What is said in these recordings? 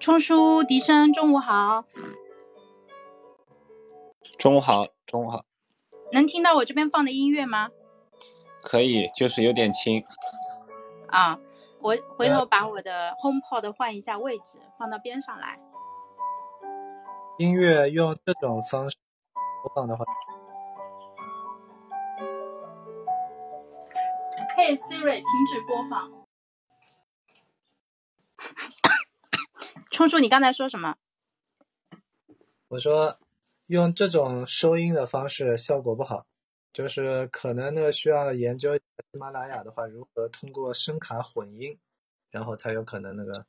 冲叔、笛声，中午好。中午好，中午好。能听到我这边放的音乐吗？可以，就是有点轻。啊，我回头把我的 HomePod 换一下位置，放到边上来。音乐用这种方式播放的话，嘿，Siri，停止播放。冲叔，你刚才说什么？我说用这种收音的方式效果不好，就是可能那个需要研究喜马拉雅的话，如何通过声卡混音，然后才有可能那个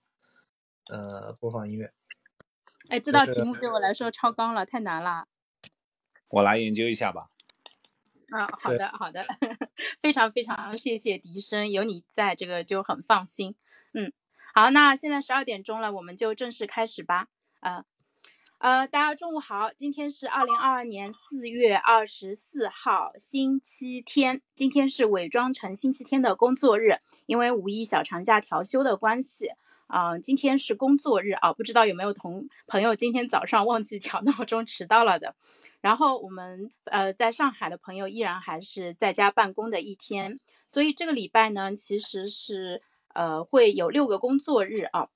呃播放音乐。哎，这道题目对我来说超纲了，太难了。我来研究一下吧。啊，好的，好的，非常非常谢谢笛声，有你在这个就很放心。嗯。好，那现在十二点钟了，我们就正式开始吧。呃，呃，大家中午好，今天是二零二二年四月二十四号，星期天。今天是伪装成星期天的工作日，因为五一小长假调休的关系，啊，今天是工作日啊。不知道有没有同朋友今天早上忘记调闹钟迟到了的？然后我们呃在上海的朋友依然还是在家办公的一天，所以这个礼拜呢，其实是。呃，会有六个工作日啊，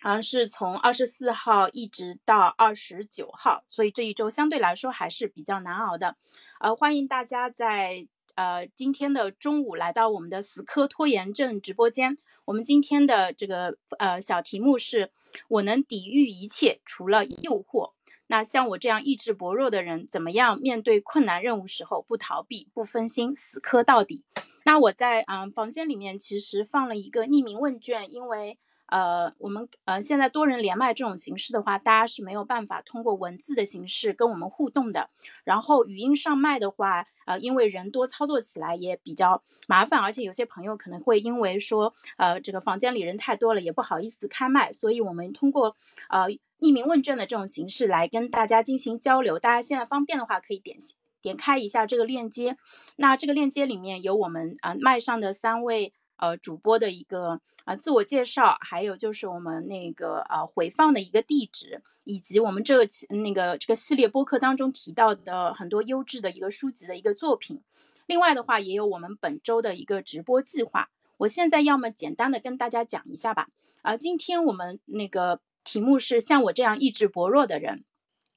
好像是从二十四号一直到二十九号，所以这一周相对来说还是比较难熬的。呃，欢迎大家在呃今天的中午来到我们的死磕拖延症直播间。我们今天的这个呃小题目是：我能抵御一切，除了诱惑。那像我这样意志薄弱的人，怎么样面对困难任务时候不逃避、不分心、死磕到底？那我在嗯房间里面其实放了一个匿名问卷，因为。呃，我们呃现在多人连麦这种形式的话，大家是没有办法通过文字的形式跟我们互动的。然后语音上麦的话，呃，因为人多操作起来也比较麻烦，而且有些朋友可能会因为说，呃，这个房间里人太多了，也不好意思开麦，所以我们通过呃匿名问卷的这种形式来跟大家进行交流。大家现在方便的话，可以点点开一下这个链接。那这个链接里面有我们啊麦上的三位。呃，主播的一个啊自我介绍，还有就是我们那个呃回放的一个地址，以及我们这个那个这个系列播客当中提到的很多优质的一个书籍的一个作品。另外的话，也有我们本周的一个直播计划。我现在要么简单的跟大家讲一下吧。啊，今天我们那个题目是像我这样意志薄弱的人。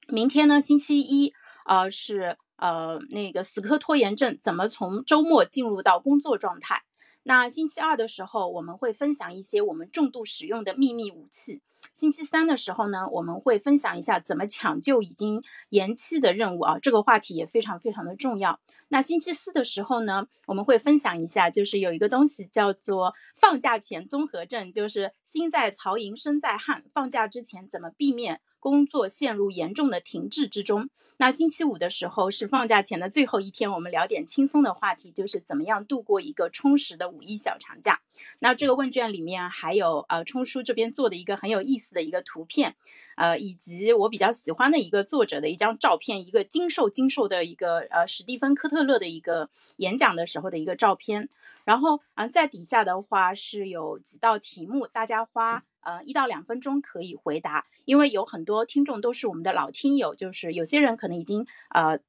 明天呢，星期一，呃，是呃那个死磕拖延症怎么从周末进入到工作状态。那星期二的时候，我们会分享一些我们重度使用的秘密武器。星期三的时候呢，我们会分享一下怎么抢救已经延期的任务啊，这个话题也非常非常的重要。那星期四的时候呢，我们会分享一下，就是有一个东西叫做放假前综合症，就是心在曹营身在汉，放假之前怎么避免。工作陷入严重的停滞之中。那星期五的时候是放假前的最后一天，我们聊点轻松的话题，就是怎么样度过一个充实的五一小长假。那这个问卷里面还有呃冲叔这边做的一个很有意思的一个图片，呃，以及我比较喜欢的一个作者的一张照片，一个精瘦精瘦的一个呃史蒂芬科特勒的一个演讲的时候的一个照片。然后啊，在底下的话是有几道题目，大家花呃一到两分钟可以回答，因为有很多听众都是我们的老听友，就是有些人可能已经呃。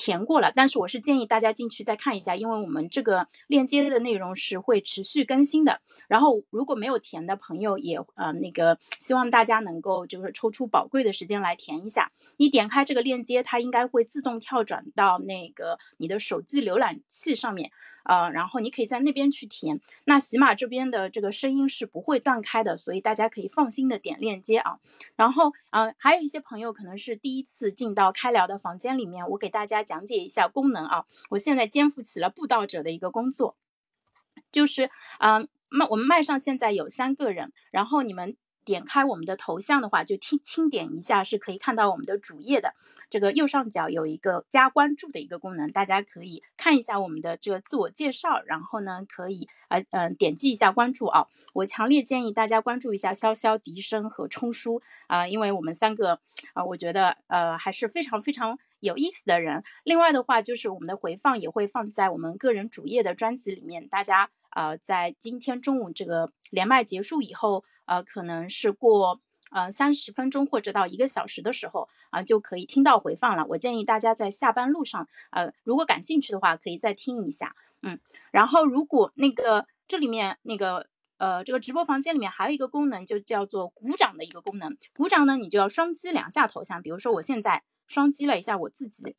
填过了，但是我是建议大家进去再看一下，因为我们这个链接的内容是会持续更新的。然后如果没有填的朋友，也呃那个希望大家能够就是抽出宝贵的时间来填一下。你点开这个链接，它应该会自动跳转到那个你的手机浏览器上面，呃，然后你可以在那边去填。那喜马这边的这个声音是不会断开的，所以大家可以放心的点链接啊。然后嗯，还有一些朋友可能是第一次进到开聊的房间里面，我给大家。讲解一下功能啊！我现在肩负起了布道者的一个工作，就是嗯，麦我们麦上现在有三个人，然后你们。点开我们的头像的话，就轻轻点一下，是可以看到我们的主页的。这个右上角有一个加关注的一个功能，大家可以看一下我们的这个自我介绍，然后呢，可以呃嗯点击一下关注啊。我强烈建议大家关注一下潇潇、笛声和冲叔啊，因为我们三个啊，我觉得呃还是非常非常有意思的人。另外的话，就是我们的回放也会放在我们个人主页的专辑里面，大家呃在今天中午这个连麦结束以后。呃，可能是过呃三十分钟或者到一个小时的时候啊，就可以听到回放了。我建议大家在下班路上，呃，如果感兴趣的话，可以再听一下。嗯，然后如果那个这里面那个呃这个直播房间里面还有一个功能，就叫做鼓掌的一个功能。鼓掌呢，你就要双击两下头像，比如说我现在双击了一下我自己，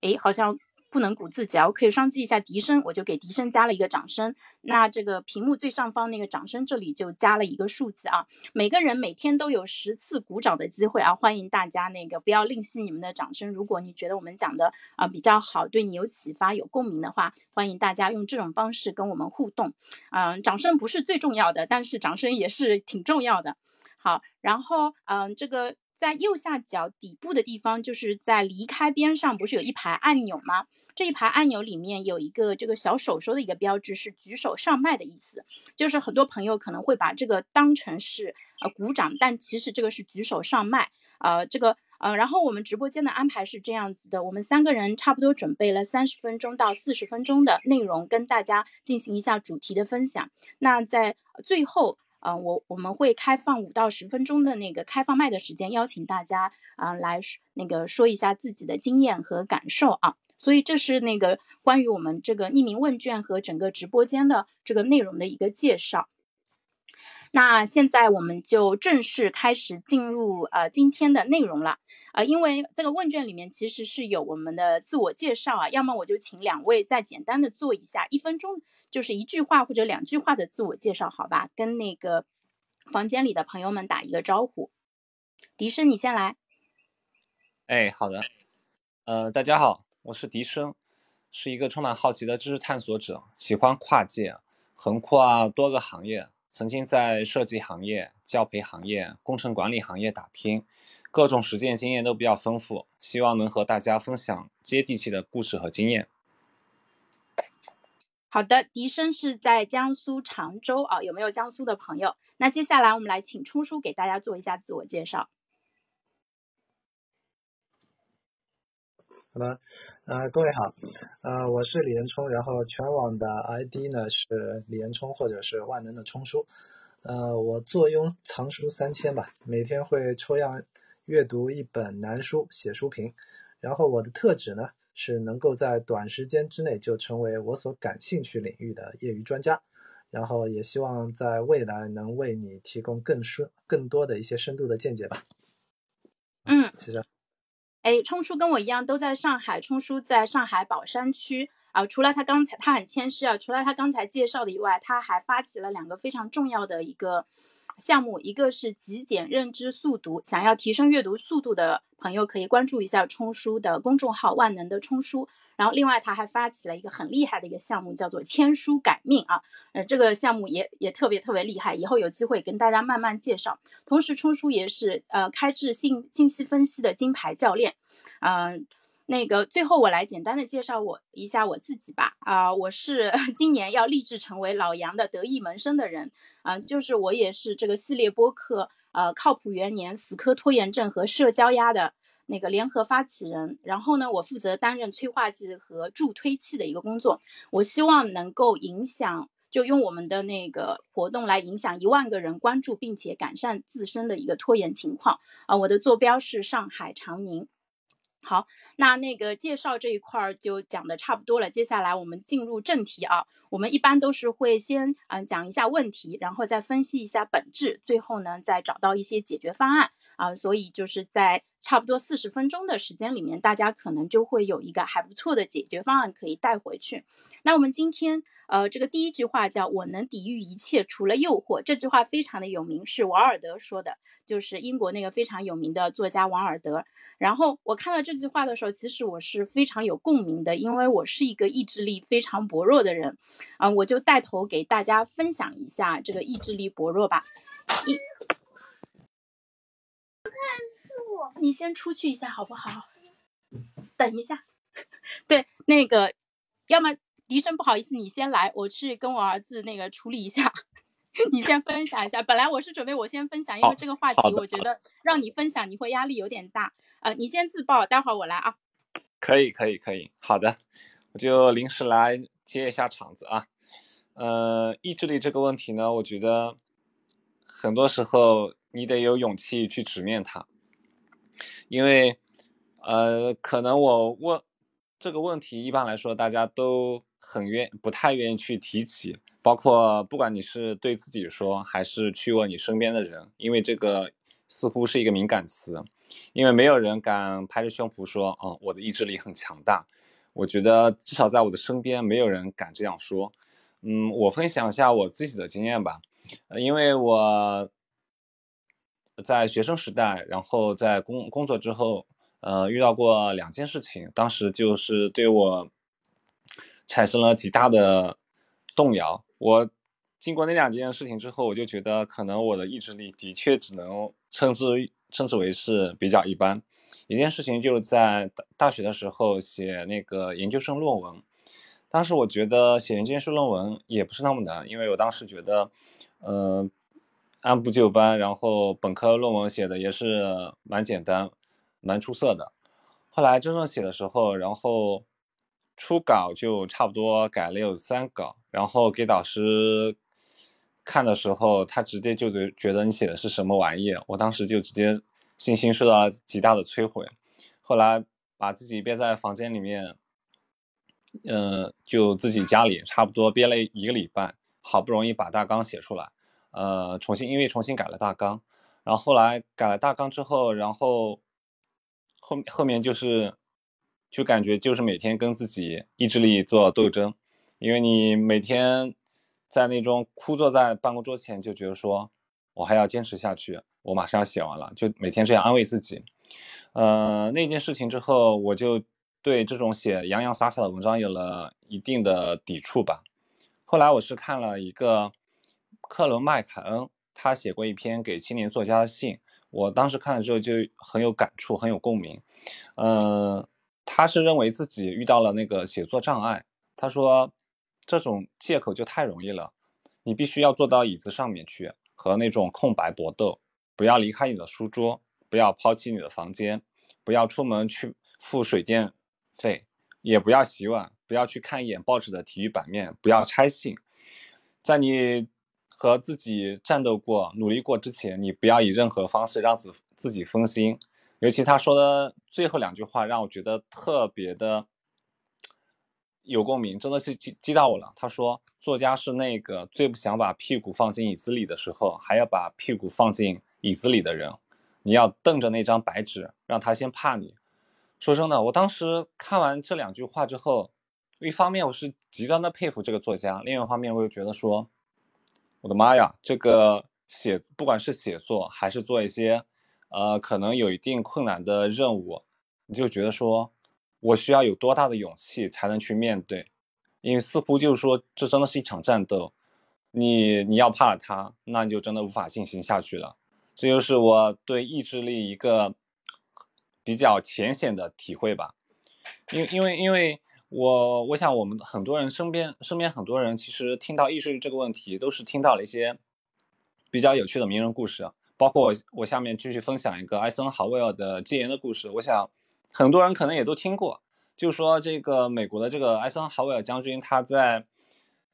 诶，好像。不能鼓自己啊，我可以双击一下笛声，我就给笛声加了一个掌声。那这个屏幕最上方那个掌声这里就加了一个数字啊。每个人每天都有十次鼓掌的机会啊，欢迎大家那个不要吝惜你们的掌声。如果你觉得我们讲的啊比较好，对你有启发、有共鸣的话，欢迎大家用这种方式跟我们互动。嗯，掌声不是最重要的，但是掌声也是挺重要的。好，然后嗯，这个在右下角底部的地方，就是在离开边上不是有一排按钮吗？这一排按钮里面有一个这个小手手的一个标志，是举手上麦的意思。就是很多朋友可能会把这个当成是呃鼓掌，但其实这个是举手上麦。呃，这个呃，然后我们直播间的安排是这样子的，我们三个人差不多准备了三十分钟到四十分钟的内容，跟大家进行一下主题的分享。那在最后。嗯，我我们会开放五到十分钟的那个开放麦的时间，邀请大家啊来那个说一下自己的经验和感受啊。所以这是那个关于我们这个匿名问卷和整个直播间的这个内容的一个介绍。那现在我们就正式开始进入呃今天的内容了啊，因为这个问卷里面其实是有我们的自我介绍啊，要么我就请两位再简单的做一下一分钟，就是一句话或者两句话的自我介绍，好吧？跟那个房间里的朋友们打一个招呼。笛声，你先来。哎，好的。呃，大家好，我是笛声，是一个充满好奇的知识探索者，喜欢跨界，横跨多个行业。曾经在设计行业、教培行业、工程管理行业打拼，各种实践经验都比较丰富，希望能和大家分享接地气的故事和经验。好的，笛声是在江苏常州啊，有没有江苏的朋友？那接下来我们来请冲叔给大家做一下自我介绍。好的。呃，各位好，呃，我是李仁冲，然后全网的 ID 呢是李仁冲或者是万能的冲叔，呃，我坐拥藏书三千吧，每天会抽样阅读一本难书写书评，然后我的特质呢是能够在短时间之内就成为我所感兴趣领域的业余专家，然后也希望在未来能为你提供更深更多的一些深度的见解吧。嗯，谢谢。哎，冲叔跟我一样都在上海，冲叔在上海宝山区啊。除了他刚才他很谦虚啊，除了他刚才介绍的以外，他还发起了两个非常重要的一个。项目一个是极简认知速读，想要提升阅读速度的朋友可以关注一下冲叔的公众号“万能的冲叔”。然后另外他还发起了一个很厉害的一个项目，叫做“签书改命”啊，呃，这个项目也也特别特别厉害，以后有机会跟大家慢慢介绍。同时，冲叔也是呃开智信信息分析的金牌教练，嗯。那个最后我来简单的介绍我一下我自己吧啊，我是 今年要立志成为老杨的得意门生的人啊，就是我也是这个系列播客呃靠谱元年死磕拖延症和社交压的那个联合发起人，然后呢，我负责担任催化剂和助推器的一个工作，我希望能够影响就用我们的那个活动来影响一万个人关注并且改善自身的一个拖延情况啊。我的坐标是上海长宁。好，那那个介绍这一块儿就讲的差不多了，接下来我们进入正题啊。我们一般都是会先嗯讲一下问题，然后再分析一下本质，最后呢再找到一些解决方案啊。所以就是在差不多四十分钟的时间里面，大家可能就会有一个还不错的解决方案可以带回去。那我们今天呃这个第一句话叫“我能抵御一切除了诱惑”，这句话非常的有名，是王尔德说的，就是英国那个非常有名的作家王尔德。然后我看到这句话的时候，其实我是非常有共鸣的，因为我是一个意志力非常薄弱的人。啊，我就带头给大家分享一下这个意志力薄弱吧。一，你先出去一下好不好？等一下，对，那个，要么笛声不好意思，你先来，我去跟我儿子那个处理一下。你先分享一下。本来我是准备我先分享，因为这个话题我觉得让你分享你会压力有点大。呃，你先自爆，待会儿我来啊。可以，可以，可以。好的，我就临时来。接一下场子啊，呃，意志力这个问题呢，我觉得很多时候你得有勇气去直面它，因为呃，可能我问这个问题，一般来说大家都很愿不太愿意去提起，包括不管你是对自己说，还是去问你身边的人，因为这个似乎是一个敏感词，因为没有人敢拍着胸脯说，嗯，我的意志力很强大。我觉得至少在我的身边，没有人敢这样说。嗯，我分享一下我自己的经验吧。呃，因为我在学生时代，然后在工工作之后，呃，遇到过两件事情，当时就是对我产生了极大的动摇。我经过那两件事情之后，我就觉得可能我的意志力的确只能称之称之为是比较一般。一件事情就是在大大学的时候写那个研究生论文，当时我觉得写研究生论文也不是那么难，因为我当时觉得，嗯，按部就班，然后本科论文写的也是蛮简单、蛮出色的。后来真正写的时候，然后初稿就差不多改了有三稿，然后给导师看的时候，他直接就觉觉得你写的是什么玩意，我当时就直接。信心受到了极大的摧毁，后来把自己憋在房间里面，嗯，就自己家里差不多憋了一个礼拜，好不容易把大纲写出来，呃，重新因为重新改了大纲，然后后来改了大纲之后，然后后后面就是就感觉就是每天跟自己意志力做斗争，因为你每天在那种枯坐在办公桌前，就觉得说我还要坚持下去。我马上要写完了，就每天这样安慰自己。呃，那件事情之后，我就对这种写洋洋洒洒的文章有了一定的抵触吧。后来我是看了一个克伦麦凯恩，他写过一篇给青年作家的信，我当时看了之后就很有感触，很有共鸣。嗯，他是认为自己遇到了那个写作障碍，他说这种借口就太容易了，你必须要坐到椅子上面去和那种空白搏斗。不要离开你的书桌，不要抛弃你的房间，不要出门去付水电费，也不要洗碗，不要去看一眼报纸的体育版面，不要拆信。在你和自己战斗过、努力过之前，你不要以任何方式让自自己分心。尤其他说的最后两句话，让我觉得特别的有共鸣，真的是击击到我了。他说：“作家是那个最不想把屁股放进椅子里的时候，还要把屁股放进。”椅子里的人，你要瞪着那张白纸，让他先怕你。说真的，我当时看完这两句话之后，一方面我是极端的佩服这个作家，另一方面我又觉得说，我的妈呀，这个写不管是写作还是做一些，呃，可能有一定困难的任务，你就觉得说我需要有多大的勇气才能去面对？因为似乎就是说，这真的是一场战斗，你你要怕他，那你就真的无法进行下去了。这就是我对意志力一个比较浅显的体会吧，因因为因为我我想我们很多人身边身边很多人其实听到意志力这个问题，都是听到了一些比较有趣的名人故事，包括我我下面继续分享一个艾森豪威尔的戒严的故事，我想很多人可能也都听过，就说这个美国的这个艾森豪威尔将军他在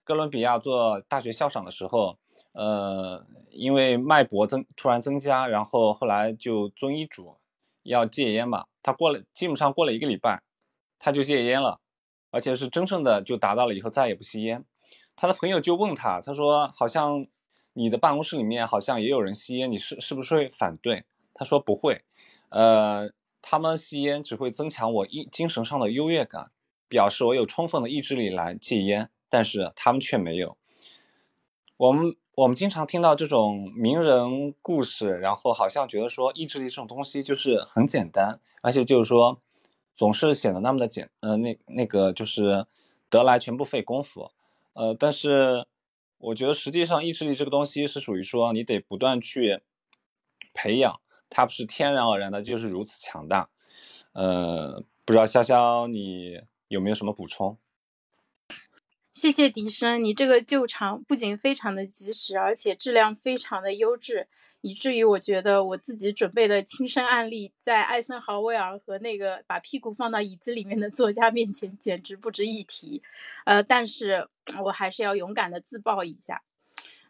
哥伦比亚做大学校长的时候，呃，因为脉搏增突然增加，然后后来就遵医嘱要戒烟嘛。他过了基本上过了一个礼拜，他就戒烟了，而且是真正的就达到了以后再也不吸烟。他的朋友就问他，他说好像你的办公室里面好像也有人吸烟，你是是不是会反对？他说不会，呃，他们吸烟只会增强我一精神上的优越感，表示我有充分的意志力来戒烟。但是他们却没有。我们我们经常听到这种名人故事，然后好像觉得说意志力这种东西就是很简单，而且就是说总是显得那么的简，呃，那那个就是得来全不费功夫。呃，但是我觉得实际上意志力这个东西是属于说你得不断去培养，它不是天然而然的就是如此强大。呃，不知道潇潇你有没有什么补充？谢谢笛声，你这个救场不仅非常的及时，而且质量非常的优质，以至于我觉得我自己准备的亲身案例，在艾森豪威尔和那个把屁股放到椅子里面的作家面前，简直不值一提。呃，但是我还是要勇敢的自曝一下。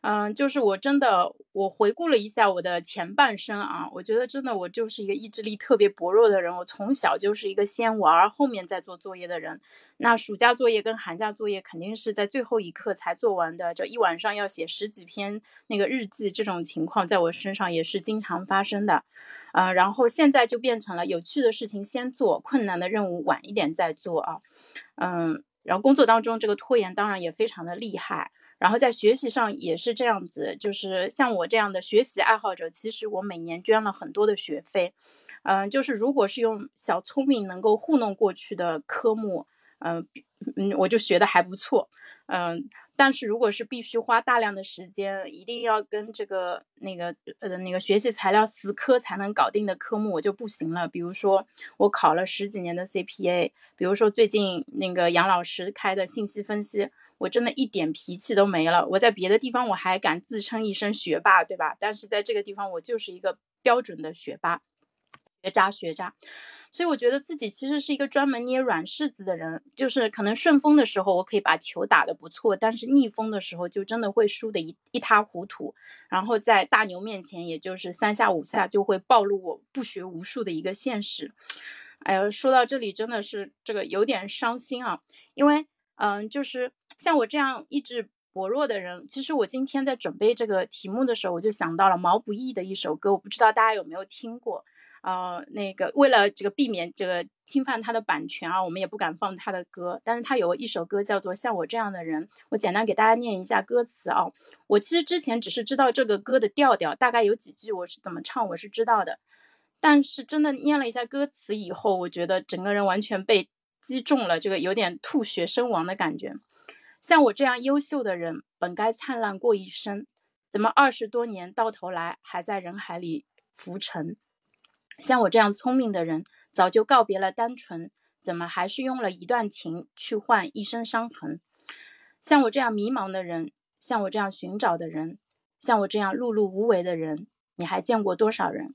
嗯，就是我真的，我回顾了一下我的前半生啊，我觉得真的我就是一个意志力特别薄弱的人。我从小就是一个先玩后面再做作业的人。那暑假作业跟寒假作业肯定是在最后一刻才做完的，就一晚上要写十几篇那个日记，这种情况在我身上也是经常发生的。嗯，然后现在就变成了有趣的事情先做，困难的任务晚一点再做啊。嗯，然后工作当中这个拖延当然也非常的厉害。然后在学习上也是这样子，就是像我这样的学习爱好者，其实我每年捐了很多的学费，嗯，就是如果是用小聪明能够糊弄过去的科目，嗯嗯，我就学的还不错，嗯，但是如果是必须花大量的时间，一定要跟这个那个呃那个学习材料死磕才能搞定的科目，我就不行了。比如说我考了十几年的 CPA，比如说最近那个杨老师开的信息分析。我真的一点脾气都没了。我在别的地方我还敢自称一声学霸，对吧？但是在这个地方我就是一个标准的学霸，学渣学渣。所以我觉得自己其实是一个专门捏软柿子的人，就是可能顺风的时候我可以把球打得不错，但是逆风的时候就真的会输得一一塌糊涂。然后在大牛面前，也就是三下五下就会暴露我不学无术的一个现实。哎呀，说到这里真的是这个有点伤心啊，因为。嗯，就是像我这样意志薄弱的人，其实我今天在准备这个题目的时候，我就想到了毛不易的一首歌，我不知道大家有没有听过。呃，那个为了这个避免这个侵犯他的版权啊，我们也不敢放他的歌。但是他有一首歌叫做《像我这样的人》，我简单给大家念一下歌词啊。我其实之前只是知道这个歌的调调，大概有几句我是怎么唱，我是知道的。但是真的念了一下歌词以后，我觉得整个人完全被。击中了这个有点吐血身亡的感觉。像我这样优秀的人，本该灿烂过一生，怎么二十多年到头来还在人海里浮沉？像我这样聪明的人，早就告别了单纯，怎么还是用了一段情去换一身伤痕？像我这样迷茫的人，像我这样寻找的人，像我这样碌碌无为的人，你还见过多少人？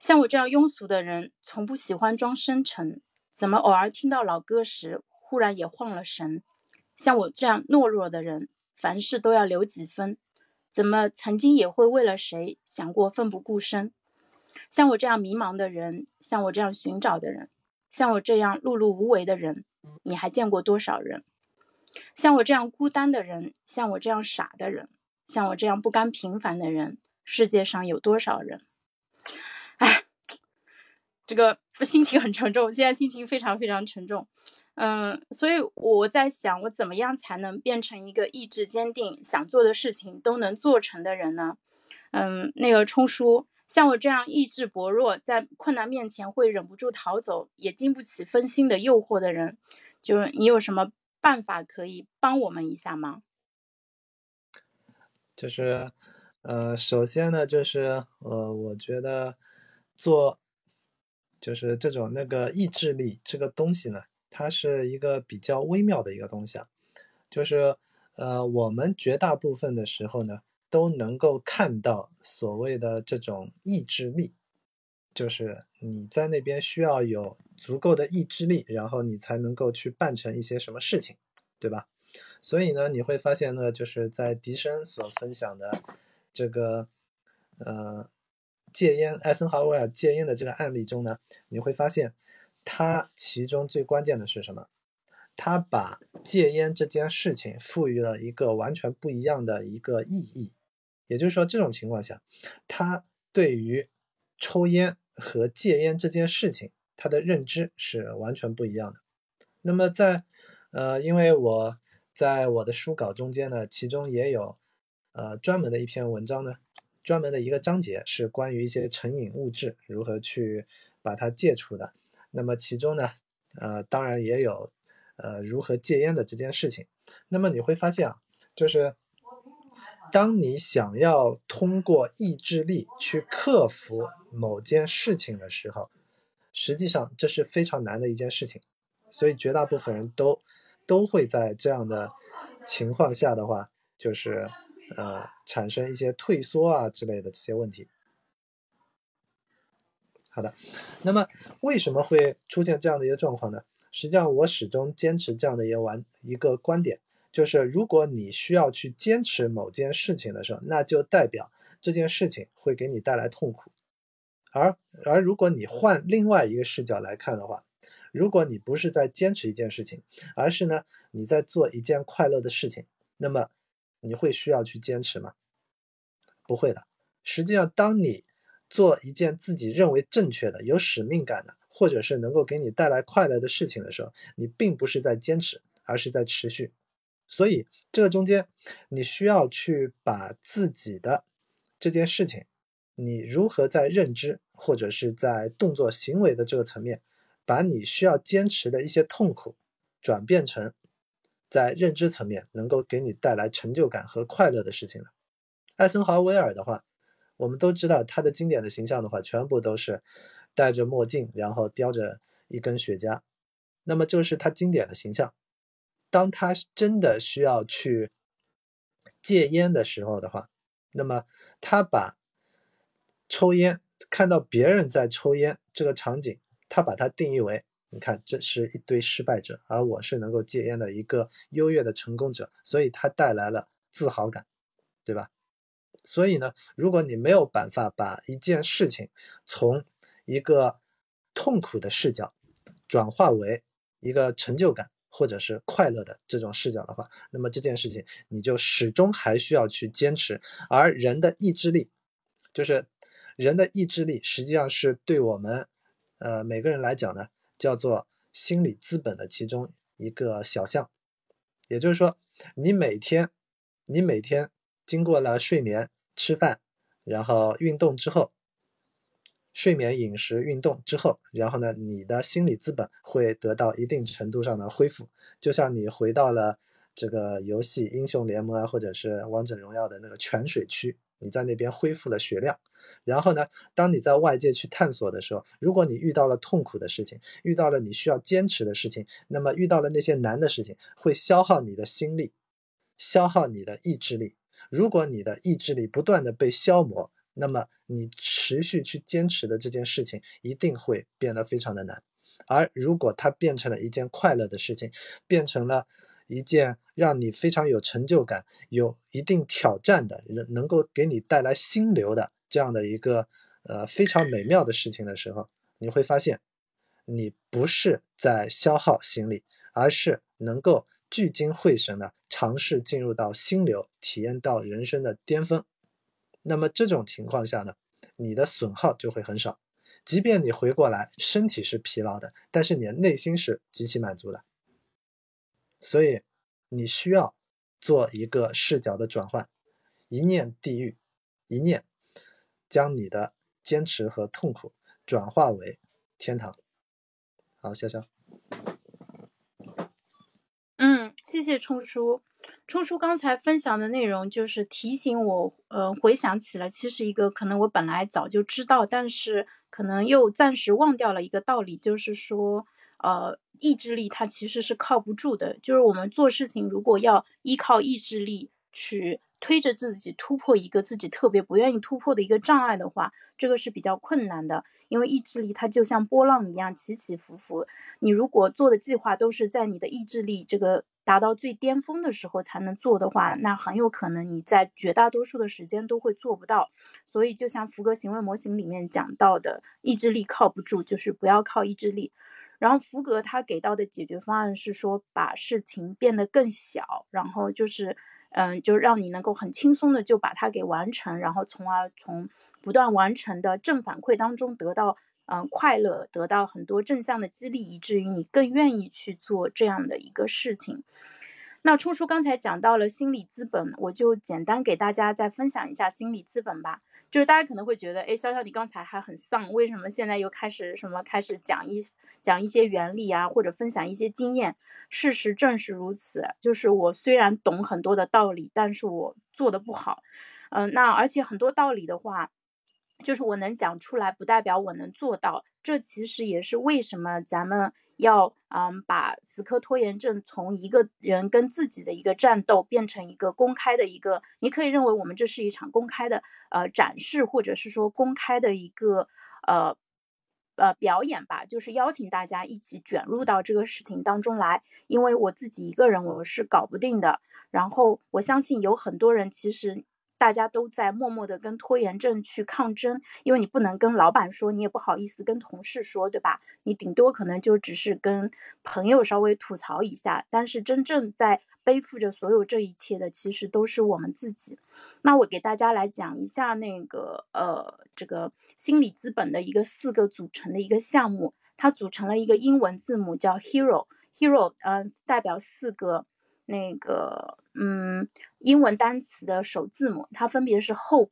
像我这样庸俗的人，从不喜欢装深沉。怎么偶尔听到老歌时，忽然也晃了神？像我这样懦弱的人，凡事都要留几分。怎么曾经也会为了谁想过奋不顾身？像我这样迷茫的人，像我这样寻找的人，像我这样碌碌无为的人，你还见过多少人？像我这样孤单的人，像我这样傻的人，像我这样不甘平凡的人，世界上有多少人？哎。这个 心情很沉重，现在心情非常非常沉重，嗯，所以我在想，我怎么样才能变成一个意志坚定、想做的事情都能做成的人呢？嗯，那个冲叔，像我这样意志薄弱，在困难面前会忍不住逃走，也经不起分心的诱惑的人，就是你有什么办法可以帮我们一下吗？就是，呃，首先呢，就是呃，我觉得做。就是这种那个意志力这个东西呢，它是一个比较微妙的一个东西啊。就是呃，我们绝大部分的时候呢，都能够看到所谓的这种意志力，就是你在那边需要有足够的意志力，然后你才能够去办成一些什么事情，对吧？所以呢，你会发现呢，就是在笛声所分享的这个呃戒烟，艾森豪威尔戒烟的这个案例中呢，你会发现他其中最关键的是什么？他把戒烟这件事情赋予了一个完全不一样的一个意义，也就是说，这种情况下，他对于抽烟和戒烟这件事情，他的认知是完全不一样的。那么在呃，因为我在我的书稿中间呢，其中也有呃专门的一篇文章呢，专门的一个章节是关于一些成瘾物质如何去把它戒除的。那么其中呢，呃，当然也有。呃，如何戒烟的这件事情，那么你会发现啊，就是当你想要通过意志力去克服某件事情的时候，实际上这是非常难的一件事情，所以绝大部分人都都会在这样的情况下的话，就是呃产生一些退缩啊之类的这些问题。好的，那么为什么会出现这样的一个状况呢？实际上，我始终坚持这样的一个完一个观点，就是如果你需要去坚持某件事情的时候，那就代表这件事情会给你带来痛苦。而而如果你换另外一个视角来看的话，如果你不是在坚持一件事情，而是呢你在做一件快乐的事情，那么你会需要去坚持吗？不会的。实际上，当你做一件自己认为正确的、有使命感的。或者是能够给你带来快乐的事情的时候，你并不是在坚持，而是在持续。所以这个中间，你需要去把自己的这件事情，你如何在认知或者是在动作行为的这个层面，把你需要坚持的一些痛苦，转变成在认知层面能够给你带来成就感和快乐的事情了。艾森豪威尔的话，我们都知道他的经典的形象的话，全部都是。戴着墨镜，然后叼着一根雪茄，那么就是他经典的形象。当他真的需要去戒烟的时候的话，那么他把抽烟看到别人在抽烟这个场景，他把它定义为：你看，这是一堆失败者，而我是能够戒烟的一个优越的成功者，所以他带来了自豪感，对吧？所以呢，如果你没有办法把一件事情从一个痛苦的视角转化为一个成就感或者是快乐的这种视角的话，那么这件事情你就始终还需要去坚持。而人的意志力，就是人的意志力，实际上是对我们呃每个人来讲呢，叫做心理资本的其中一个小项。也就是说，你每天你每天经过了睡眠、吃饭，然后运动之后。睡眠、饮食、运动之后，然后呢，你的心理资本会得到一定程度上的恢复，就像你回到了这个游戏《英雄联盟》啊，或者是《王者荣耀》的那个泉水区，你在那边恢复了血量。然后呢，当你在外界去探索的时候，如果你遇到了痛苦的事情，遇到了你需要坚持的事情，那么遇到了那些难的事情，会消耗你的心力，消耗你的意志力。如果你的意志力不断的被消磨，那么你持续去坚持的这件事情一定会变得非常的难，而如果它变成了一件快乐的事情，变成了一件让你非常有成就感、有一定挑战的，能能够给你带来心流的这样的一个呃非常美妙的事情的时候，你会发现，你不是在消耗心力，而是能够聚精会神的尝试进入到心流，体验到人生的巅峰。那么这种情况下呢，你的损耗就会很少，即便你回过来身体是疲劳的，但是你的内心是极其满足的。所以你需要做一个视角的转换，一念地狱，一念将你的坚持和痛苦转化为天堂。好，潇潇。嗯，谢谢冲叔。冲叔刚才分享的内容，就是提醒我，呃，回想起了其实一个可能我本来早就知道，但是可能又暂时忘掉了一个道理，就是说，呃，意志力它其实是靠不住的。就是我们做事情如果要依靠意志力去推着自己突破一个自己特别不愿意突破的一个障碍的话，这个是比较困难的，因为意志力它就像波浪一样起起伏伏。你如果做的计划都是在你的意志力这个。达到最巅峰的时候才能做的话，那很有可能你在绝大多数的时间都会做不到。所以，就像福格行为模型里面讲到的，意志力靠不住，就是不要靠意志力。然后，福格他给到的解决方案是说，把事情变得更小，然后就是，嗯，就让你能够很轻松的就把它给完成，然后从而从不断完成的正反馈当中得到。嗯，快乐得到很多正向的激励，以至于你更愿意去做这样的一个事情。那冲叔刚才讲到了心理资本，我就简单给大家再分享一下心理资本吧。就是大家可能会觉得，哎，潇潇你刚才还很丧，为什么现在又开始什么开始讲一讲一些原理啊，或者分享一些经验？事实正是如此，就是我虽然懂很多的道理，但是我做的不好。嗯，那而且很多道理的话。就是我能讲出来，不代表我能做到。这其实也是为什么咱们要嗯把死磕拖延症从一个人跟自己的一个战斗变成一个公开的一个。你可以认为我们这是一场公开的呃展示，或者是说公开的一个呃呃表演吧。就是邀请大家一起卷入到这个事情当中来。因为我自己一个人我是搞不定的。然后我相信有很多人其实。大家都在默默的跟拖延症去抗争，因为你不能跟老板说，你也不好意思跟同事说，对吧？你顶多可能就只是跟朋友稍微吐槽一下，但是真正在背负着所有这一切的，其实都是我们自己。那我给大家来讲一下那个呃，这个心理资本的一个四个组成的一个项目，它组成了一个英文字母叫 Hero，Hero，嗯，代表四个。那个，嗯，英文单词的首字母，它分别是 hope，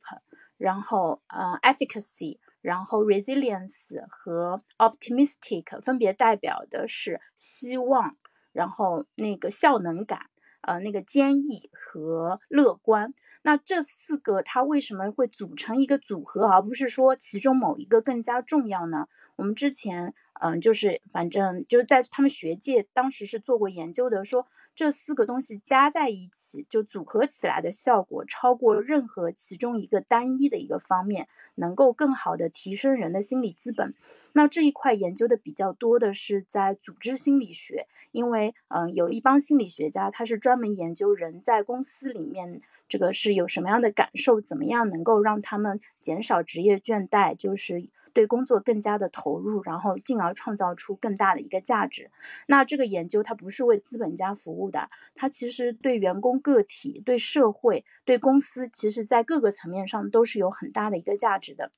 然后呃 efficacy，然后 resilience 和 optimistic，分别代表的是希望，然后那个效能感，呃，那个坚毅和乐观。那这四个它为什么会组成一个组合，而不是说其中某一个更加重要呢？我们之前，嗯，就是反正就是在他们学界当时是做过研究的，说。这四个东西加在一起，就组合起来的效果超过任何其中一个单一的一个方面，能够更好的提升人的心理资本。那这一块研究的比较多的是在组织心理学，因为嗯，有一帮心理学家，他是专门研究人在公司里面这个是有什么样的感受，怎么样能够让他们减少职业倦怠，就是。对工作更加的投入，然后进而创造出更大的一个价值。那这个研究它不是为资本家服务的，它其实对员工个体、对社会、对公司，其实在各个层面上都是有很大的一个价值的。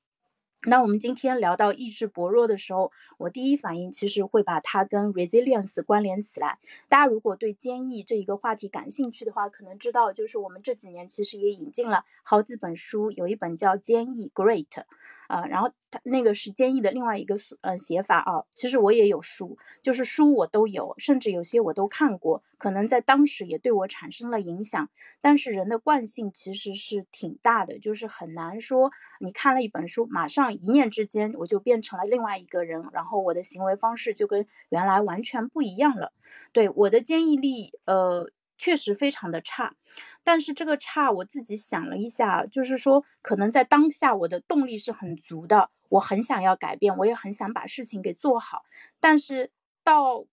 那我们今天聊到意志薄弱的时候，我第一反应其实会把它跟 resilience 关联起来。大家如果对坚毅这一个话题感兴趣的话，可能知道就是我们这几年其实也引进了好几本书，有一本叫《坚毅 Great》。啊，然后他那个是坚毅的另外一个呃写法啊，其实我也有书，就是书我都有，甚至有些我都看过，可能在当时也对我产生了影响。但是人的惯性其实是挺大的，就是很难说你看了一本书，马上一念之间我就变成了另外一个人，然后我的行为方式就跟原来完全不一样了。对我的坚毅力，呃。确实非常的差，但是这个差我自己想了一下，就是说可能在当下我的动力是很足的，我很想要改变，我也很想把事情给做好，但是到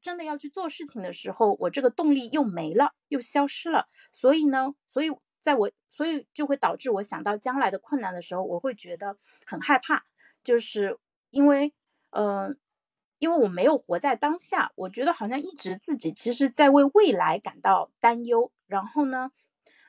真的要去做事情的时候，我这个动力又没了，又消失了，所以呢，所以在我所以就会导致我想到将来的困难的时候，我会觉得很害怕，就是因为嗯。因为我没有活在当下，我觉得好像一直自己其实在为未来感到担忧。然后呢，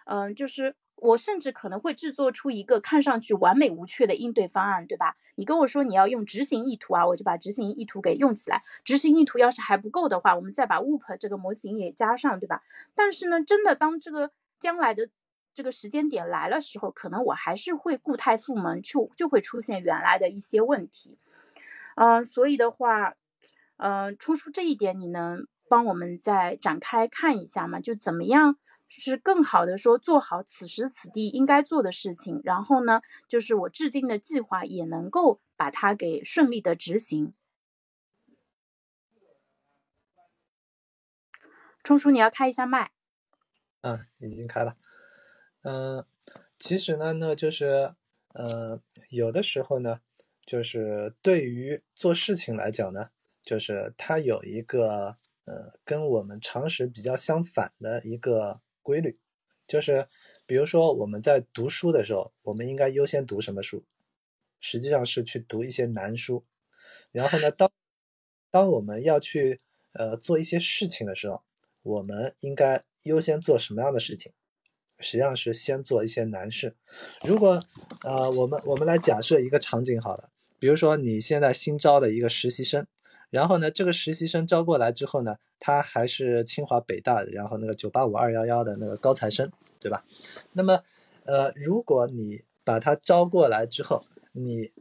嗯，就是我甚至可能会制作出一个看上去完美无缺的应对方案，对吧？你跟我说你要用执行意图啊，我就把执行意图给用起来。执行意图要是还不够的话，我们再把 WOOP 这个模型也加上，对吧？但是呢，真的当这个将来的这个时间点来了时候，可能我还是会固态复萌，就就会出现原来的一些问题。嗯，所以的话。嗯，冲出这一点，你能帮我们再展开看一下吗？就怎么样是更好的说做好此时此地应该做的事情，然后呢，就是我制定的计划也能够把它给顺利的执行。冲叔，你要开一下麦。嗯，已经开了。嗯，其实呢，那就是呃，有的时候呢，就是对于做事情来讲呢。就是它有一个呃跟我们常识比较相反的一个规律，就是比如说我们在读书的时候，我们应该优先读什么书？实际上是去读一些难书。然后呢，当当我们要去呃做一些事情的时候，我们应该优先做什么样的事情？实际上是先做一些难事。如果呃我们我们来假设一个场景好了，比如说你现在新招的一个实习生，然后呢这个实习生招过来之后呢，他还是清华北大的，然后那个九八五二幺幺的那个高材生，对吧？那么呃如果你把他招过来之后，你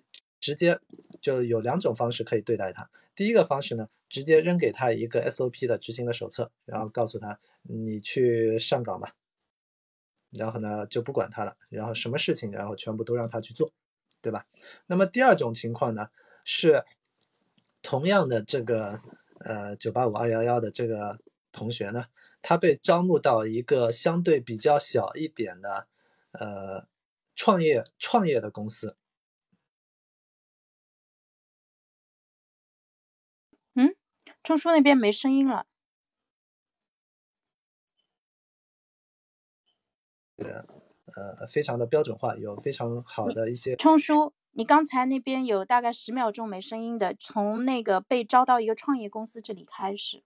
直接就有两种方式可以对待他。第一个方式呢，直接扔给他一个 SOP 的执行的手册，然后告诉他你去上岗吧，然后呢就不管他了，然后什么事情然后全部都让他去做，对吧？那么第二种情况呢，是同样的这个呃九八五二幺幺的这个同学呢，他被招募到一个相对比较小一点的呃创业创业的公司。嗯钟叔那边没声音了。呃，非常的标准化，有非常好的一些。冲叔，你刚才那边有大概十秒钟没声音的，从那个被招到一个创业公司这里开始。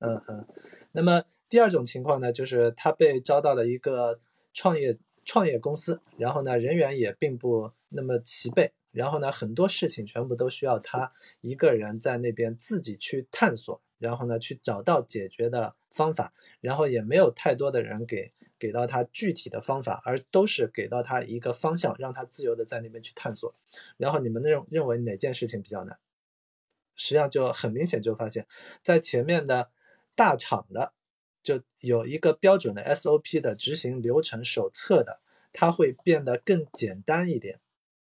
嗯嗯，那么第二种情况呢，就是他被招到了一个创业创业公司，然后呢，人员也并不那么齐备。然后呢，很多事情全部都需要他一个人在那边自己去探索，然后呢，去找到解决的方法，然后也没有太多的人给给到他具体的方法，而都是给到他一个方向，让他自由的在那边去探索。然后你们认认为哪件事情比较难？实际上就很明显就发现，在前面的大厂的就有一个标准的 SOP 的执行流程手册的，它会变得更简单一点。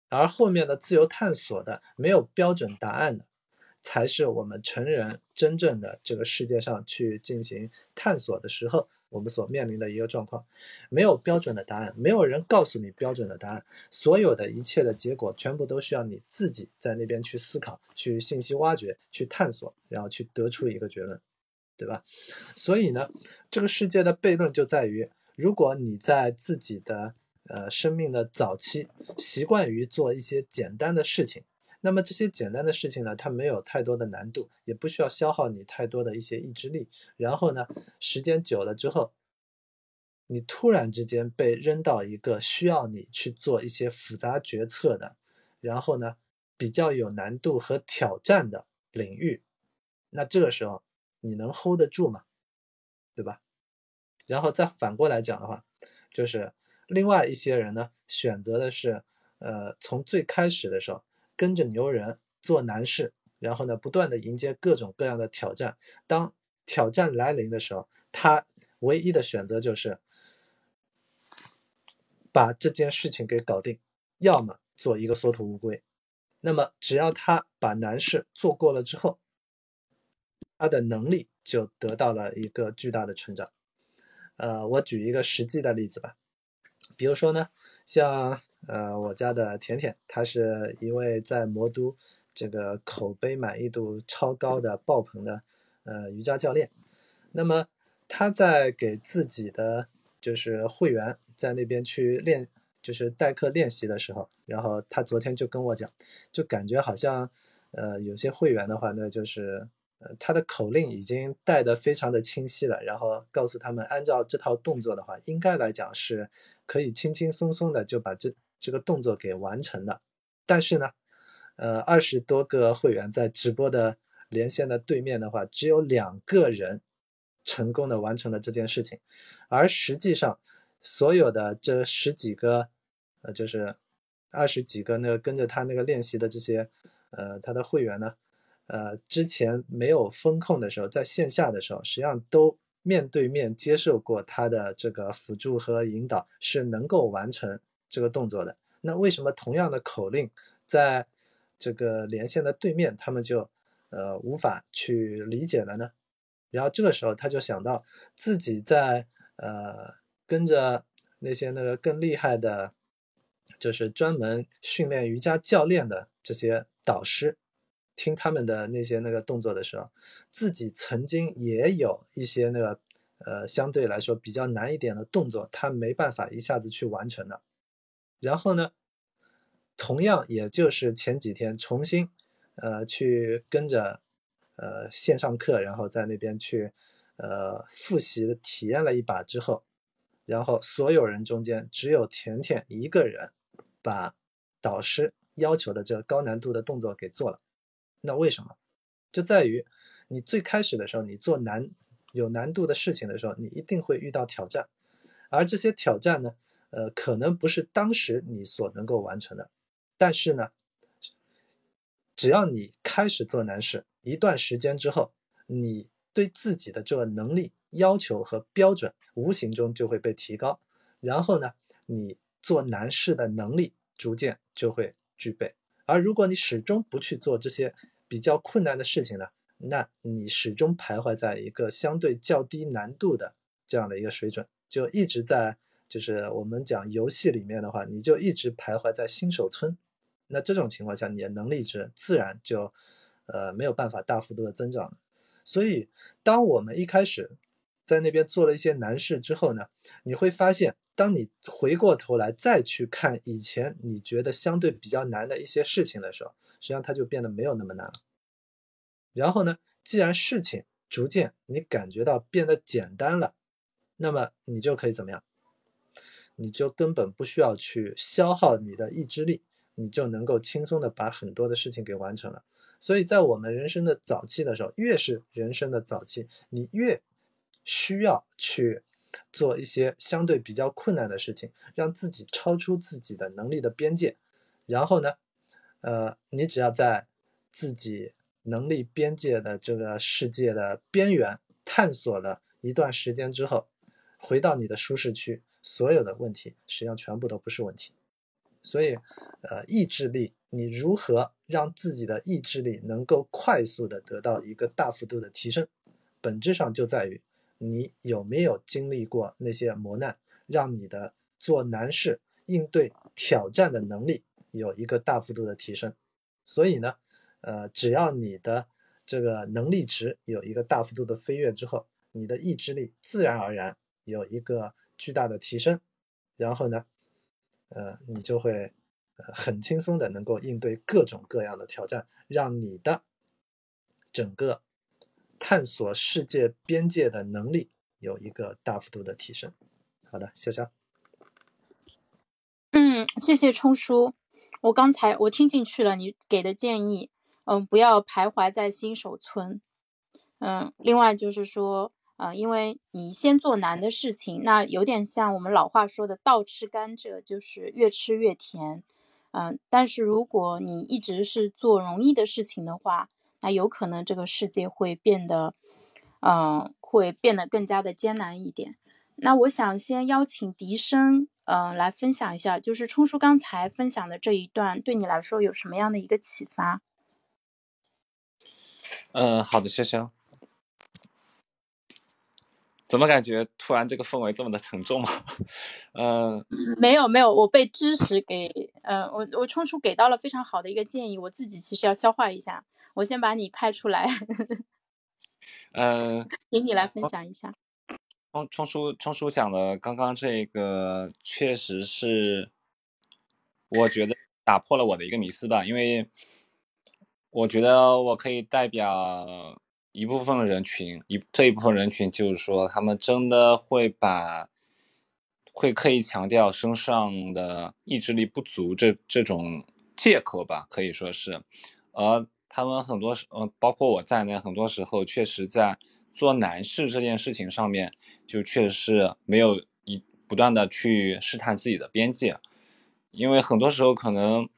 而后面的自由探索的没有标准答案的，才是我们成人真正的这个世界上去进行探索的时候，我们所面临的一个状况。没有标准的答案，没有人告诉你标准的答案，所有的一切的结果全部都需要你自己在那边去思考、去信息挖掘、去探索，然后去得出一个结论，对吧？所以呢，这个世界的悖论就在于，如果你在自己的呃，生命的早期习惯于做一些简单的事情，那么这些简单的事情呢，它没有太多的难度，也不需要消耗你太多的一些意志力。然后呢，时间久了之后，你突然之间被扔到一个需要你去做一些复杂决策的，然后呢，比较有难度和挑战的领域，那这个时候你能 hold 得住吗？对吧？然后再反过来讲的话，就是。另外一些人呢，选择的是，呃，从最开始的时候跟着牛人做难事，然后呢，不断的迎接各种各样的挑战。当挑战来临的时候，他唯一的选择就是把这件事情给搞定，要么做一个缩头乌龟。那么，只要他把难事做过了之后，他的能力就得到了一个巨大的成长。呃，我举一个实际的例子吧。比如说呢，像呃我家的甜甜，她是一位在魔都这个口碑满意度超高的爆棚的呃瑜伽教练。那么他在给自己的就是会员在那边去练，就是代课练习的时候，然后他昨天就跟我讲，就感觉好像呃有些会员的话呢，就是呃。他的口令已经带得非常的清晰了，然后告诉他们，按照这套动作的话，应该来讲是可以轻轻松松的就把这这个动作给完成的。但是呢，呃，二十多个会员在直播的连线的对面的话，只有两个人成功的完成了这件事情，而实际上所有的这十几个，呃，就是二十几个那个跟着他那个练习的这些，呃，他的会员呢。呃，之前没有风控的时候，在线下的时候，实际上都面对面接受过他的这个辅助和引导，是能够完成这个动作的。那为什么同样的口令，在这个连线的对面，他们就呃无法去理解了呢？然后这个时候他就想到自己在呃跟着那些那个更厉害的，就是专门训练瑜伽教练的这些导师。听他们的那些那个动作的时候，自己曾经也有一些那个呃相对来说比较难一点的动作，他没办法一下子去完成的。然后呢，同样也就是前几天重新呃去跟着呃线上课，然后在那边去呃复习体验了一把之后，然后所有人中间只有甜甜一个人把导师要求的这个高难度的动作给做了。那为什么？就在于你最开始的时候，你做难有难度的事情的时候，你一定会遇到挑战，而这些挑战呢，呃，可能不是当时你所能够完成的，但是呢，只要你开始做难事，一段时间之后，你对自己的这个能力要求和标准，无形中就会被提高，然后呢，你做难事的能力逐渐就会具备。而如果你始终不去做这些，比较困难的事情呢，那你始终徘徊在一个相对较低难度的这样的一个水准，就一直在就是我们讲游戏里面的话，你就一直徘徊在新手村。那这种情况下，你的能力值自然就呃没有办法大幅度的增长了。所以，当我们一开始在那边做了一些难事之后呢，你会发现，当你回过头来再去看以前你觉得相对比较难的一些事情的时候，实际上它就变得没有那么难了。然后呢，既然事情逐渐你感觉到变得简单了，那么你就可以怎么样？你就根本不需要去消耗你的意志力，你就能够轻松的把很多的事情给完成了。所以在我们人生的早期的时候，越是人生的早期，你越需要去做一些相对比较困难的事情，让自己超出自己的能力的边界。然后呢，呃，你只要在自己。能力边界的这个世界的边缘探索了一段时间之后，回到你的舒适区，所有的问题实际上全部都不是问题。所以，呃，意志力，你如何让自己的意志力能够快速的得到一个大幅度的提升，本质上就在于你有没有经历过那些磨难，让你的做难事、应对挑战的能力有一个大幅度的提升。所以呢？呃，只要你的这个能力值有一个大幅度的飞跃之后，你的意志力自然而然有一个巨大的提升，然后呢，呃，你就会呃很轻松的能够应对各种各样的挑战，让你的整个探索世界边界的能力有一个大幅度的提升。好的，潇潇。嗯，谢谢冲叔，我刚才我听进去了你给的建议。嗯，不要徘徊在新手村。嗯，另外就是说，呃，因为你先做难的事情，那有点像我们老话说的“倒吃甘蔗”，就是越吃越甜。嗯，但是如果你一直是做容易的事情的话，那有可能这个世界会变得，嗯，会变得更加的艰难一点。那我想先邀请笛声，嗯，来分享一下，就是冲叔刚才分享的这一段，对你来说有什么样的一个启发？嗯，好的，谢谢。怎么感觉突然这个氛围这么的沉重啊？嗯，没有没有，我被知识给，呃，我我冲叔给到了非常好的一个建议，我自己其实要消化一下。我先把你派出来。嗯，请你来分享一下。冲冲叔冲叔讲的刚刚这个确实是，我觉得打破了我的一个迷思吧，因为。我觉得我可以代表一部分的人群，一这一部分人群就是说，他们真的会把，会刻意强调身上的意志力不足这这种借口吧，可以说是，而他们很多时，呃，包括我在内，很多时候确实在做难事这件事情上面，就确实是没有一不断的去试探自己的边界，因为很多时候可能，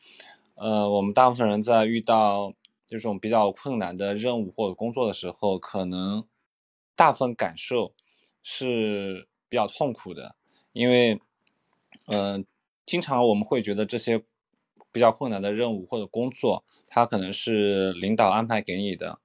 呃，我们大部分人在遇到这种比较困难的任务或者工作的时候，可能大部分感受是比较痛苦的，因为，嗯，经常我们会觉得这些比较困难的任务或者工作，它可能是领导安排给你的，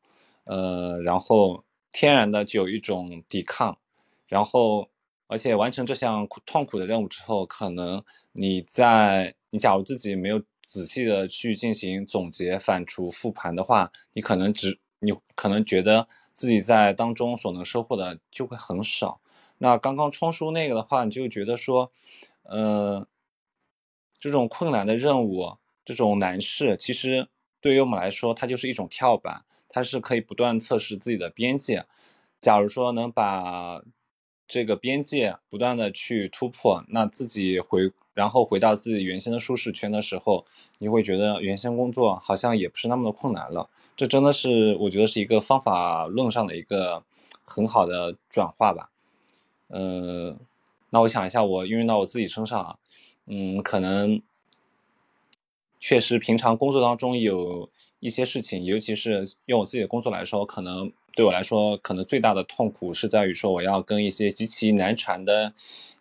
呃，然后天然的就有一种抵抗，然后而且完成这项痛苦的任务之后，可能你在你假如自己没有。仔细的去进行总结、反刍、复盘的话，你可能只你可能觉得自己在当中所能收获的就会很少。那刚刚冲叔那个的话，你就觉得说，呃，这种困难的任务，这种难事，其实对于我们来说，它就是一种跳板，它是可以不断测试自己的边界。假如说能把这个边界不断的去突破，那自己回，然后回到自己原先的舒适圈的时候，你会觉得原先工作好像也不是那么的困难了。这真的是我觉得是一个方法论上的一个很好的转化吧。呃，那我想一下，我运用到我自己身上啊，嗯，可能确实平常工作当中有一些事情，尤其是用我自己的工作来说，可能。对我来说，可能最大的痛苦是在于说，我要跟一些极其难缠的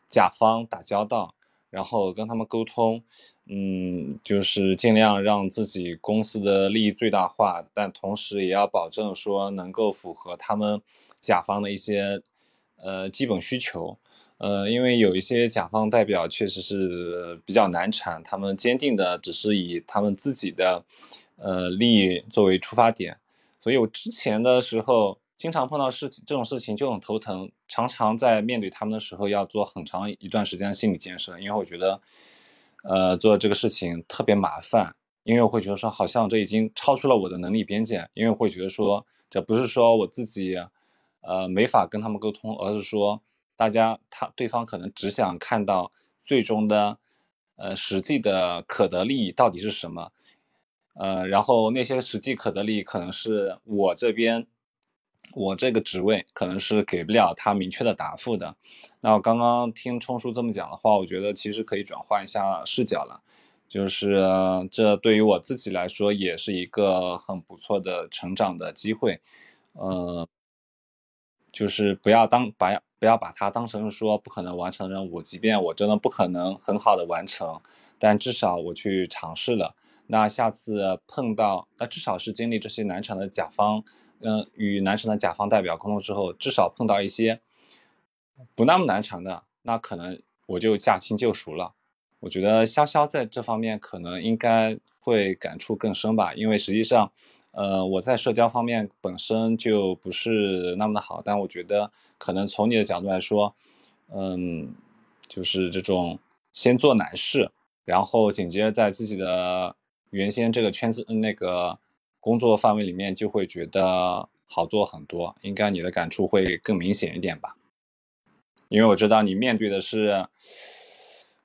甲方打交道，然后跟他们沟通，嗯，就是尽量让自己公司的利益最大化，但同时也要保证说能够符合他们甲方的一些呃基本需求，呃，因为有一些甲方代表确实是比较难缠，他们坚定的只是以他们自己的呃利益作为出发点。所以我之前的时候，经常碰到事情这种事情就很头疼，常常在面对他们的时候要做很长一段时间的心理建设，因为我觉得，呃，做这个事情特别麻烦，因为我会觉得说好像这已经超出了我的能力边界，因为我会觉得说这不是说我自己，呃，没法跟他们沟通，而是说大家他对方可能只想看到最终的，呃，实际的可得利益到底是什么。呃，然后那些实际可得利，可能是我这边，我这个职位可能是给不了他明确的答复的。那我刚刚听冲叔这么讲的话，我觉得其实可以转换一下视角了，就是这对于我自己来说也是一个很不错的成长的机会。呃，就是不要当把不要把它当成说不可能完成任务，即便我真的不可能很好的完成，但至少我去尝试了。那下次碰到，那至少是经历这些难缠的甲方，嗯，与难缠的甲方代表沟通之后，至少碰到一些不那么难缠的，那可能我就驾轻就熟了。我觉得潇潇在这方面可能应该会感触更深吧，因为实际上，呃，我在社交方面本身就不是那么的好，但我觉得可能从你的角度来说，嗯，就是这种先做难事，然后紧接着在自己的。原先这个圈子那个工作范围里面就会觉得好做很多，应该你的感触会更明显一点吧？因为我知道你面对的是，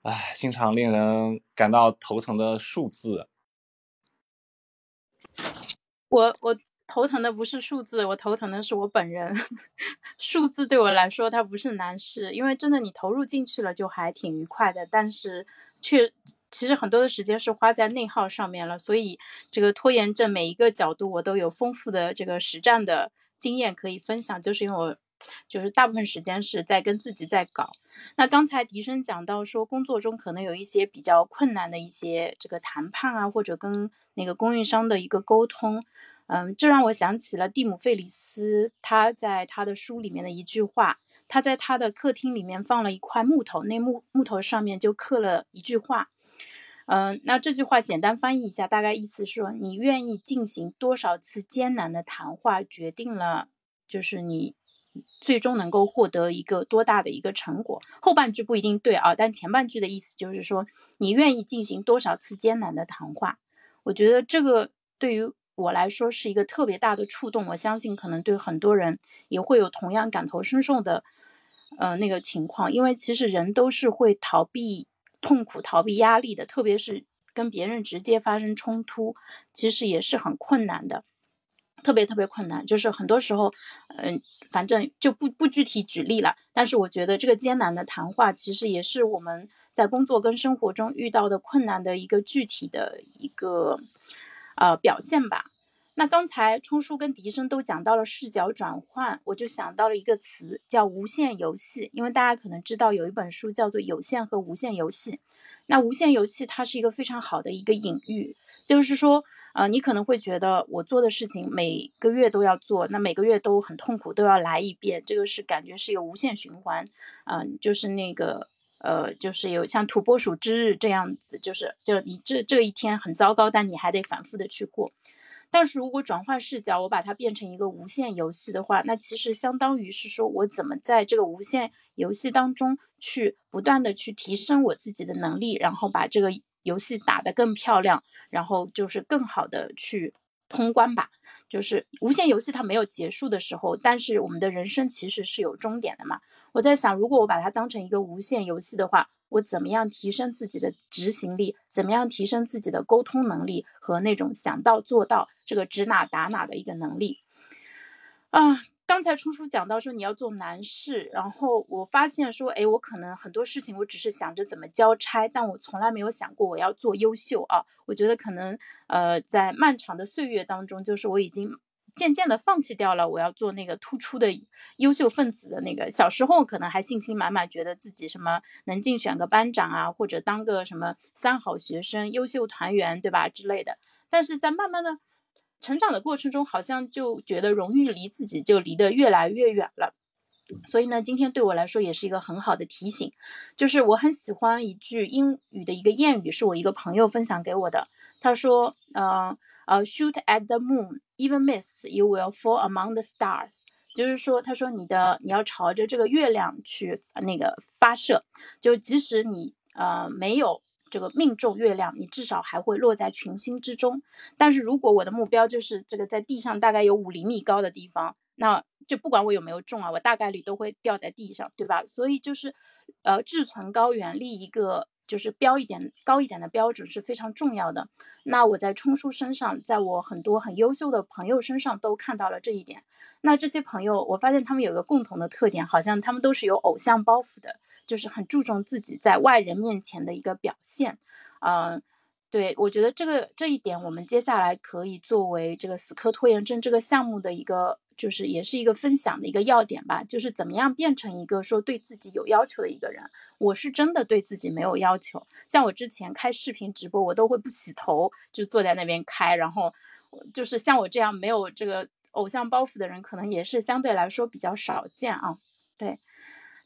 唉，经常令人感到头疼的数字。我我头疼的不是数字，我头疼的是我本人。数字对我来说它不是难事，因为真的你投入进去了就还挺愉快的，但是却。其实很多的时间是花在内耗上面了，所以这个拖延症每一个角度我都有丰富的这个实战的经验可以分享，就是因为我就是大部分时间是在跟自己在搞。那刚才笛声讲到说，工作中可能有一些比较困难的一些这个谈判啊，或者跟那个供应商的一个沟通，嗯，这让我想起了蒂姆·费里斯他在他的书里面的一句话，他在他的客厅里面放了一块木头，那木木头上面就刻了一句话。嗯，那这句话简单翻译一下，大概意思是说，你愿意进行多少次艰难的谈话，决定了就是你最终能够获得一个多大的一个成果。后半句不一定对啊，但前半句的意思就是说，你愿意进行多少次艰难的谈话。我觉得这个对于我来说是一个特别大的触动，我相信可能对很多人也会有同样感同身受的，呃，那个情况，因为其实人都是会逃避。痛苦、逃避压力的，特别是跟别人直接发生冲突，其实也是很困难的，特别特别困难。就是很多时候，嗯，反正就不不具体举例了。但是我觉得这个艰难的谈话，其实也是我们在工作跟生活中遇到的困难的一个具体的一个呃表现吧。那刚才冲叔跟笛声都讲到了视角转换，我就想到了一个词叫无限游戏。因为大家可能知道有一本书叫做《有限和无限游戏》，那无限游戏它是一个非常好的一个隐喻，就是说，呃，你可能会觉得我做的事情每个月都要做，那每个月都很痛苦，都要来一遍，这个是感觉是一个无限循环，嗯，就是那个。呃，就是有像土拨鼠之日这样子，就是就你这这一天很糟糕，但你还得反复的去过。但是如果转换视角，我把它变成一个无限游戏的话，那其实相当于是说我怎么在这个无限游戏当中去不断的去提升我自己的能力，然后把这个游戏打得更漂亮，然后就是更好的去通关吧。就是无限游戏它没有结束的时候，但是我们的人生其实是有终点的嘛。我在想，如果我把它当成一个无限游戏的话，我怎么样提升自己的执行力？怎么样提升自己的沟通能力和那种想到做到、这个指哪打哪的一个能力？啊，刚才初初讲到说你要做难事，然后我发现说，哎，我可能很多事情我只是想着怎么交差，但我从来没有想过我要做优秀啊。我觉得可能呃，在漫长的岁月当中，就是我已经。渐渐的放弃掉了我要做那个突出的优秀分子的那个，小时候可能还信心满满，觉得自己什么能竞选个班长啊，或者当个什么三好学生、优秀团员，对吧之类的。但是在慢慢的成长的过程中，好像就觉得荣誉离自己就离得越来越远了。所以呢，今天对我来说也是一个很好的提醒，就是我很喜欢一句英语的一个谚语，是我一个朋友分享给我的。他说，呃。呃，shoot at the moon, even miss, you will fall among the stars。就是说，他说你的你要朝着这个月亮去那个发射，就即使你呃没有这个命中月亮，你至少还会落在群星之中。但是如果我的目标就是这个在地上大概有五厘米高的地方，那就不管我有没有中啊，我大概率都会掉在地上，对吧？所以就是，呃，志存高远，立一个。就是标一点高一点的标准是非常重要的。那我在冲叔身上，在我很多很优秀的朋友身上都看到了这一点。那这些朋友，我发现他们有个共同的特点，好像他们都是有偶像包袱的，就是很注重自己在外人面前的一个表现。嗯，对我觉得这个这一点，我们接下来可以作为这个死磕拖延症这个项目的一个。就是也是一个分享的一个要点吧，就是怎么样变成一个说对自己有要求的一个人。我是真的对自己没有要求，像我之前开视频直播，我都会不洗头就坐在那边开，然后就是像我这样没有这个偶像包袱的人，可能也是相对来说比较少见啊。对，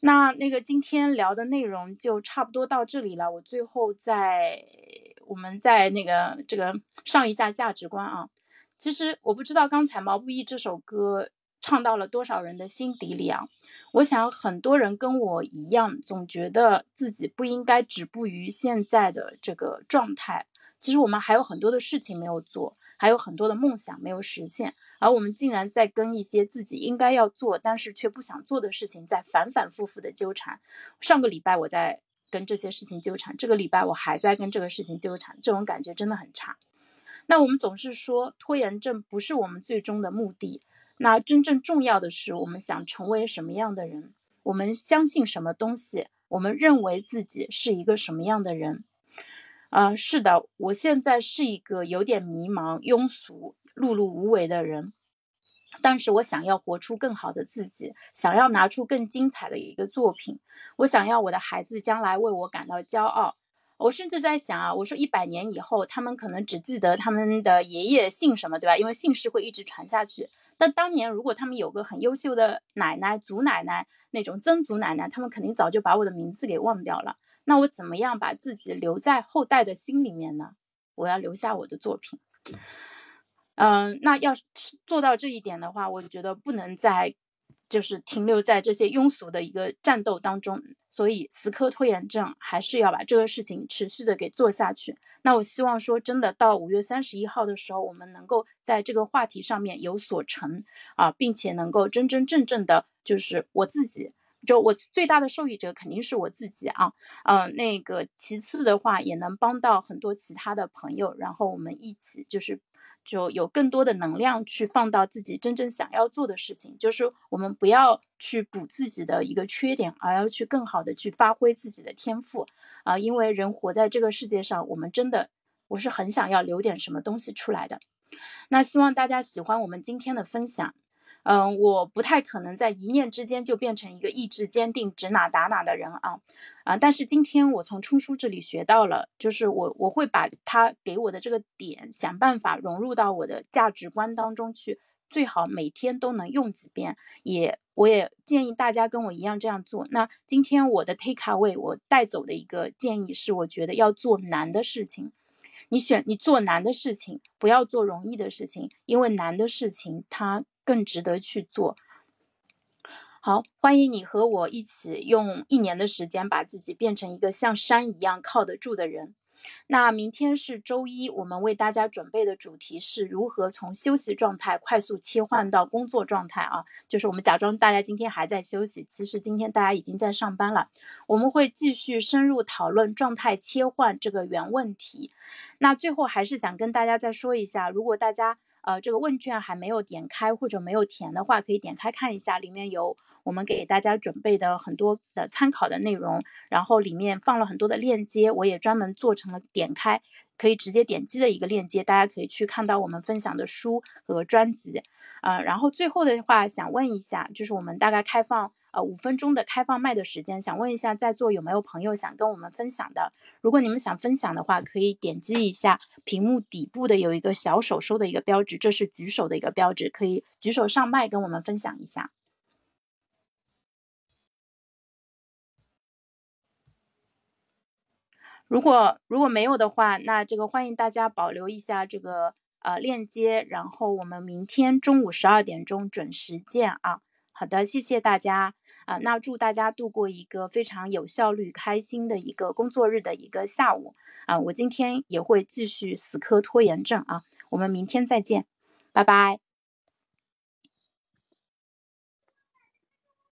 那那个今天聊的内容就差不多到这里了，我最后再我们再那个这个上一下价值观啊。其实我不知道刚才毛不易这首歌唱到了多少人的心底里啊！我想很多人跟我一样，总觉得自己不应该止步于现在的这个状态。其实我们还有很多的事情没有做，还有很多的梦想没有实现，而我们竟然在跟一些自己应该要做但是却不想做的事情在反反复复的纠缠。上个礼拜我在跟这些事情纠缠，这个礼拜我还在跟这个事情纠缠，这种感觉真的很差。那我们总是说拖延症不是我们最终的目的，那真正重要的是我们想成为什么样的人，我们相信什么东西，我们认为自己是一个什么样的人。啊，是的，我现在是一个有点迷茫、庸俗、碌碌无为的人，但是我想要活出更好的自己，想要拿出更精彩的一个作品，我想要我的孩子将来为我感到骄傲。我甚至在想啊，我说一百年以后，他们可能只记得他们的爷爷姓什么，对吧？因为姓氏会一直传下去。但当年如果他们有个很优秀的奶奶、祖奶奶那种曾祖奶奶，他们肯定早就把我的名字给忘掉了。那我怎么样把自己留在后代的心里面呢？我要留下我的作品。嗯，那要是做到这一点的话，我觉得不能再。就是停留在这些庸俗的一个战斗当中，所以死磕拖延症还是要把这个事情持续的给做下去。那我希望说，真的到五月三十一号的时候，我们能够在这个话题上面有所成啊，并且能够真真正正的，就是我自己，就我最大的受益者肯定是我自己啊，嗯，那个其次的话也能帮到很多其他的朋友，然后我们一起就是。就有更多的能量去放到自己真正想要做的事情，就是我们不要去补自己的一个缺点，而要去更好的去发挥自己的天赋啊！因为人活在这个世界上，我们真的，我是很想要留点什么东西出来的。那希望大家喜欢我们今天的分享。嗯，我不太可能在一念之间就变成一个意志坚定、指哪打哪的人啊啊！但是今天我从冲叔这里学到了，就是我我会把他给我的这个点想办法融入到我的价值观当中去，最好每天都能用几遍。也我也建议大家跟我一样这样做。那今天我的 take away 我带走的一个建议是，我觉得要做难的事情。你选你做难的事情，不要做容易的事情，因为难的事情它更值得去做。好，欢迎你和我一起用一年的时间，把自己变成一个像山一样靠得住的人。那明天是周一，我们为大家准备的主题是如何从休息状态快速切换到工作状态啊，就是我们假装大家今天还在休息，其实今天大家已经在上班了。我们会继续深入讨论状态切换这个原问题。那最后还是想跟大家再说一下，如果大家呃这个问卷还没有点开或者没有填的话，可以点开看一下，里面有。我们给大家准备的很多的参考的内容，然后里面放了很多的链接，我也专门做成了点开可以直接点击的一个链接，大家可以去看到我们分享的书和专辑。呃，然后最后的话想问一下，就是我们大概开放呃五分钟的开放麦的时间，想问一下在座有没有朋友想跟我们分享的？如果你们想分享的话，可以点击一下屏幕底部的有一个小手收的一个标志，这是举手的一个标志，可以举手上麦跟我们分享一下。如果如果没有的话，那这个欢迎大家保留一下这个呃链接，然后我们明天中午十二点钟准时见啊！好的，谢谢大家啊！那祝大家度过一个非常有效率、开心的一个工作日的一个下午啊！我今天也会继续死磕拖延症啊！我们明天再见，拜拜。